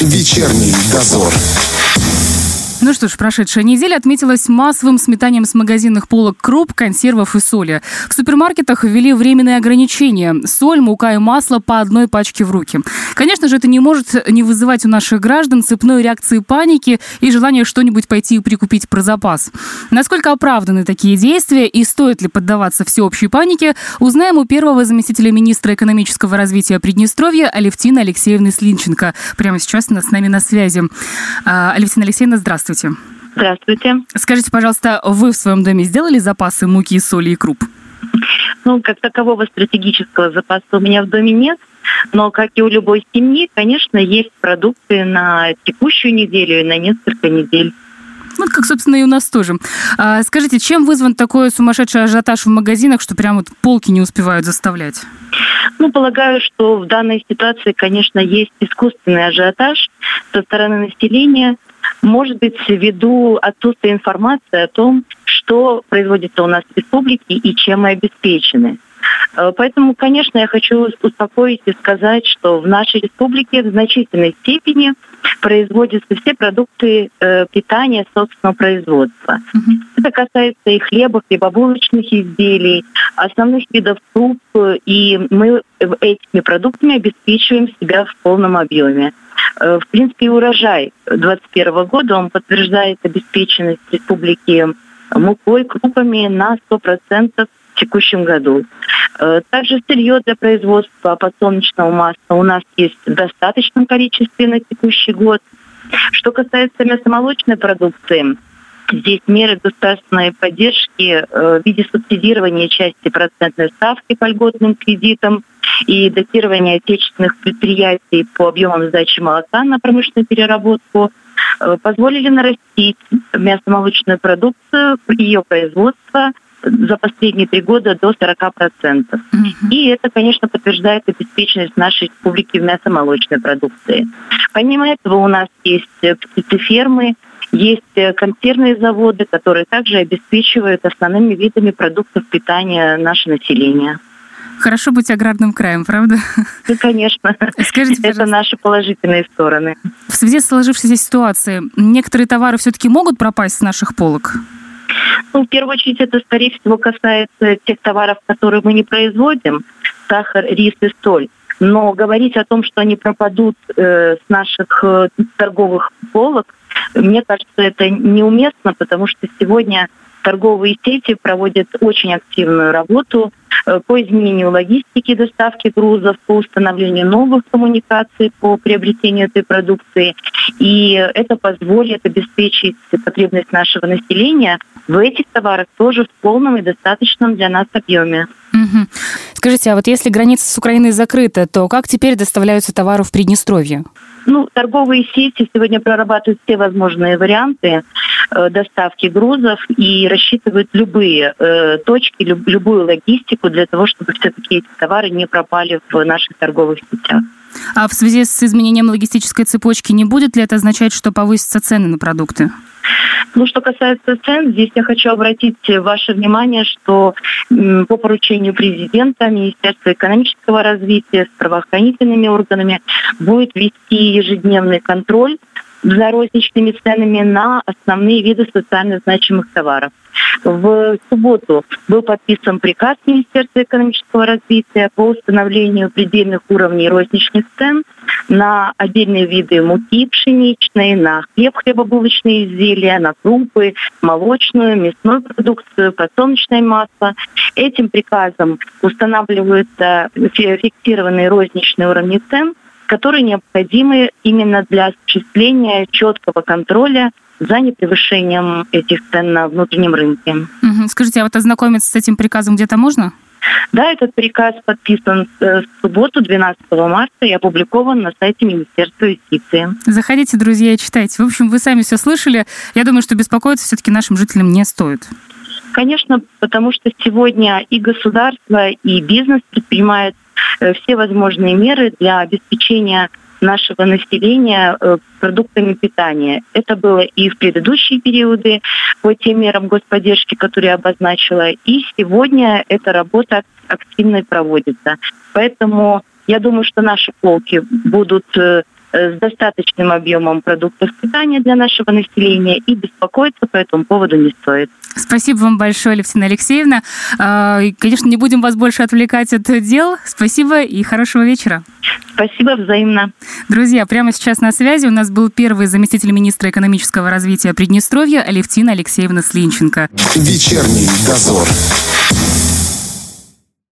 Вечерний дозор. Ну что ж, прошедшая неделя отметилась массовым сметанием с магазинных полок круп, консервов и соли. В супермаркетах ввели временные ограничения. Соль, мука и масло по одной пачке в руки. Конечно же, это не может не вызывать у наших граждан цепной реакции паники и желания что-нибудь пойти и прикупить про запас. Насколько оправданы такие действия и стоит ли поддаваться всеобщей панике, узнаем у первого заместителя министра экономического развития Приднестровья Алевтины Алексеевны Слинченко. Прямо сейчас она с нами на связи. А, Алевтина Алексеевна, здравствуйте. Здравствуйте. Здравствуйте. Скажите, пожалуйста, вы в своем доме сделали запасы муки, соли и круп? Ну, как такового стратегического запаса у меня в доме нет. Но, как и у любой семьи, конечно, есть продукты на текущую неделю и на несколько недель. Вот как, собственно, и у нас тоже. А, скажите, чем вызван такой сумасшедший ажиотаж в магазинах, что прям вот полки не успевают заставлять? Ну, полагаю, что в данной ситуации, конечно, есть искусственный ажиотаж со стороны населения – может быть, ввиду отсутствия информации о том, что производится у нас в республике и чем мы обеспечены. Э, поэтому, конечно, я хочу успокоить и сказать, что в нашей республике в значительной степени производятся все продукты э, питания собственного производства. Mm-hmm. Это касается и хлеба, хлебобулочных изделий, основных видов круп, и мы этими продуктами обеспечиваем себя в полном объеме. Э, в принципе, урожай 2021 года, он подтверждает обеспеченность республики мукой, крупами на 100% в текущем году. Э, также сырье для производства подсолнечного масла у нас есть в достаточном количестве на текущий год. Что касается мясомолочной продукции, Здесь меры государственной поддержки э, в виде субсидирования части процентной ставки по льготным кредитам и датирования отечественных предприятий по объемам сдачи молока на промышленную переработку э, позволили нарастить мясомолочную продукцию, ее производство за последние три года до 40%. Mm-hmm. И это, конечно, подтверждает обеспеченность нашей республики в мясомолочной продукции. Помимо этого у нас есть птицефермы, есть э, консервные заводы, которые также обеспечивают основными видами продуктов питания наше население. Хорошо быть аграрным краем, правда? Ну, конечно. Скажите, Это наши положительные стороны. В связи с сложившейся ситуацией, некоторые товары все-таки могут пропасть с наших полок? Ну, в первую очередь, это, скорее всего, касается тех товаров, которые мы не производим. Сахар, рис и соль. Но говорить о том, что они пропадут э, с наших э, торговых полок, мне кажется, это неуместно, потому что сегодня торговые сети проводят очень активную работу э, по изменению логистики доставки грузов, по установлению новых коммуникаций по приобретению этой продукции. И это позволит обеспечить потребность нашего населения в этих товарах тоже в полном и достаточном для нас объеме. Угу. Скажите, а вот если граница с Украиной закрыта, то как теперь доставляются товары в Приднестровье? Ну, торговые сети сегодня прорабатывают все возможные варианты э, доставки грузов и рассчитывают любые э, точки, люб, любую логистику для того, чтобы все-таки эти товары не пропали в наших торговых сетях. А в связи с изменением логистической цепочки не будет ли это означать, что повысятся цены на продукты? Ну, что касается цен, здесь я хочу обратить ваше внимание, что по поручению президента Министерство экономического развития с правоохранительными органами будет вести ежедневный контроль за розничными ценами на основные виды социально значимых товаров. В субботу был подписан приказ Министерства экономического развития по установлению предельных уровней розничных цен на отдельные виды муки пшеничной, на хлеб, хлебобулочные изделия, на крупы, молочную, мясную продукцию, подсолнечное масло. Этим приказом устанавливаются фиксированные розничные уровни цен – которые необходимы именно для осуществления четкого контроля за непревышением этих цен на внутреннем рынке. Скажите, а вот ознакомиться с этим приказом где-то можно? Да, этот приказ подписан э, в субботу, 12 марта, и опубликован на сайте Министерства юстиции. Заходите, друзья, и читайте. В общем, вы сами все слышали. Я думаю, что беспокоиться все-таки нашим жителям не стоит. Конечно, потому что сегодня и государство, и бизнес предпринимают Э, все возможные меры для обеспечения нашего населения э, продуктами питания. Это было и в предыдущие периоды по тем мерам господдержки, которые я обозначила, и сегодня эта работа активно проводится. Поэтому я думаю, что наши полки будут э, с достаточным объемом продуктов питания для нашего населения, и беспокоиться по этому поводу не стоит. Спасибо вам большое, Левтина Алексеевна. Конечно, не будем вас больше отвлекать от дел. Спасибо и хорошего вечера. Спасибо взаимно. Друзья, прямо сейчас на связи у нас был первый заместитель министра экономического развития Приднестровья Алевтина Алексеевна Слинченко. Вечерний дозор.